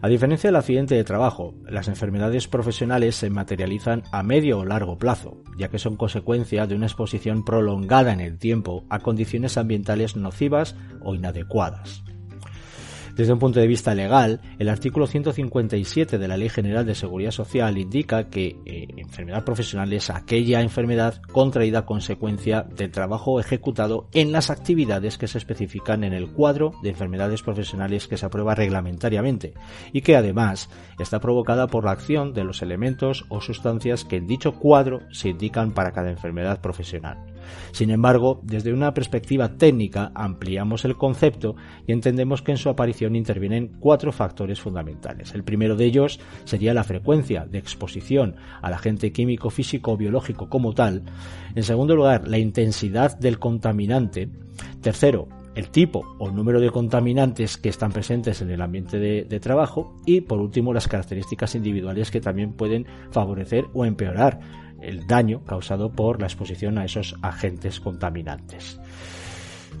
A diferencia del accidente de trabajo, las enfermedades profesionales se materializan a medio o largo plazo, ya que son consecuencia de una exposición prolongada en el tiempo a condiciones ambientales nocivas o inadecuadas. Desde un punto de vista legal, el artículo 157 de la Ley General de Seguridad Social indica que eh, enfermedad profesional es aquella enfermedad contraída a consecuencia del trabajo ejecutado en las actividades que se especifican en el cuadro de enfermedades profesionales que se aprueba reglamentariamente y que además está provocada por la acción de los elementos o sustancias que en dicho cuadro se indican para cada enfermedad profesional. Sin embargo, desde una perspectiva técnica ampliamos el concepto y entendemos que en su aparición intervienen cuatro factores fundamentales. El primero de ellos sería la frecuencia de exposición al agente químico, físico o biológico como tal. En segundo lugar, la intensidad del contaminante. Tercero, el tipo o número de contaminantes que están presentes en el ambiente de, de, trabajo y por último las características individuales que también pueden favorecer o empeorar el daño causado por la exposición a esos agentes contaminantes.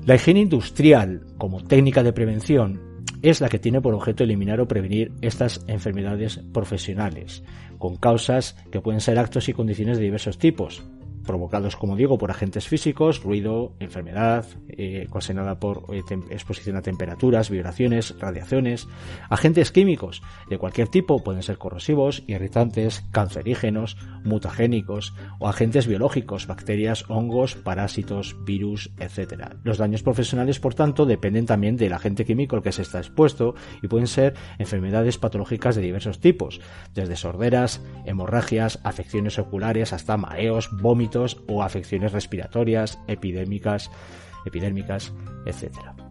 La higiene industrial como técnica de prevención es la que tiene por objeto eliminar o prevenir estas enfermedades profesionales, con causas que pueden ser actos y condiciones de diversos tipos, provocados, como digo, por agentes físicos, ruido, enfermedad, eh, ocasionada por eh, exposición a temperaturas, vibraciones, radiaciones, agentes químicos de cualquier tipo, pueden ser corrosivos, irritantes, cancerígenos, mutagénicos o agentes biológicos, bacterias, hongos, parásitos, virus, etc. Los daños profesionales, por tanto, dependen también del agente químico al que se está expuesto y pueden ser enfermedades patológicas de diversos tipos, desde sorderas, hemorragias, afecciones oculares hasta mareos, vómitos, o afecciones respiratorias, epidémicas, epidérmicas, etc.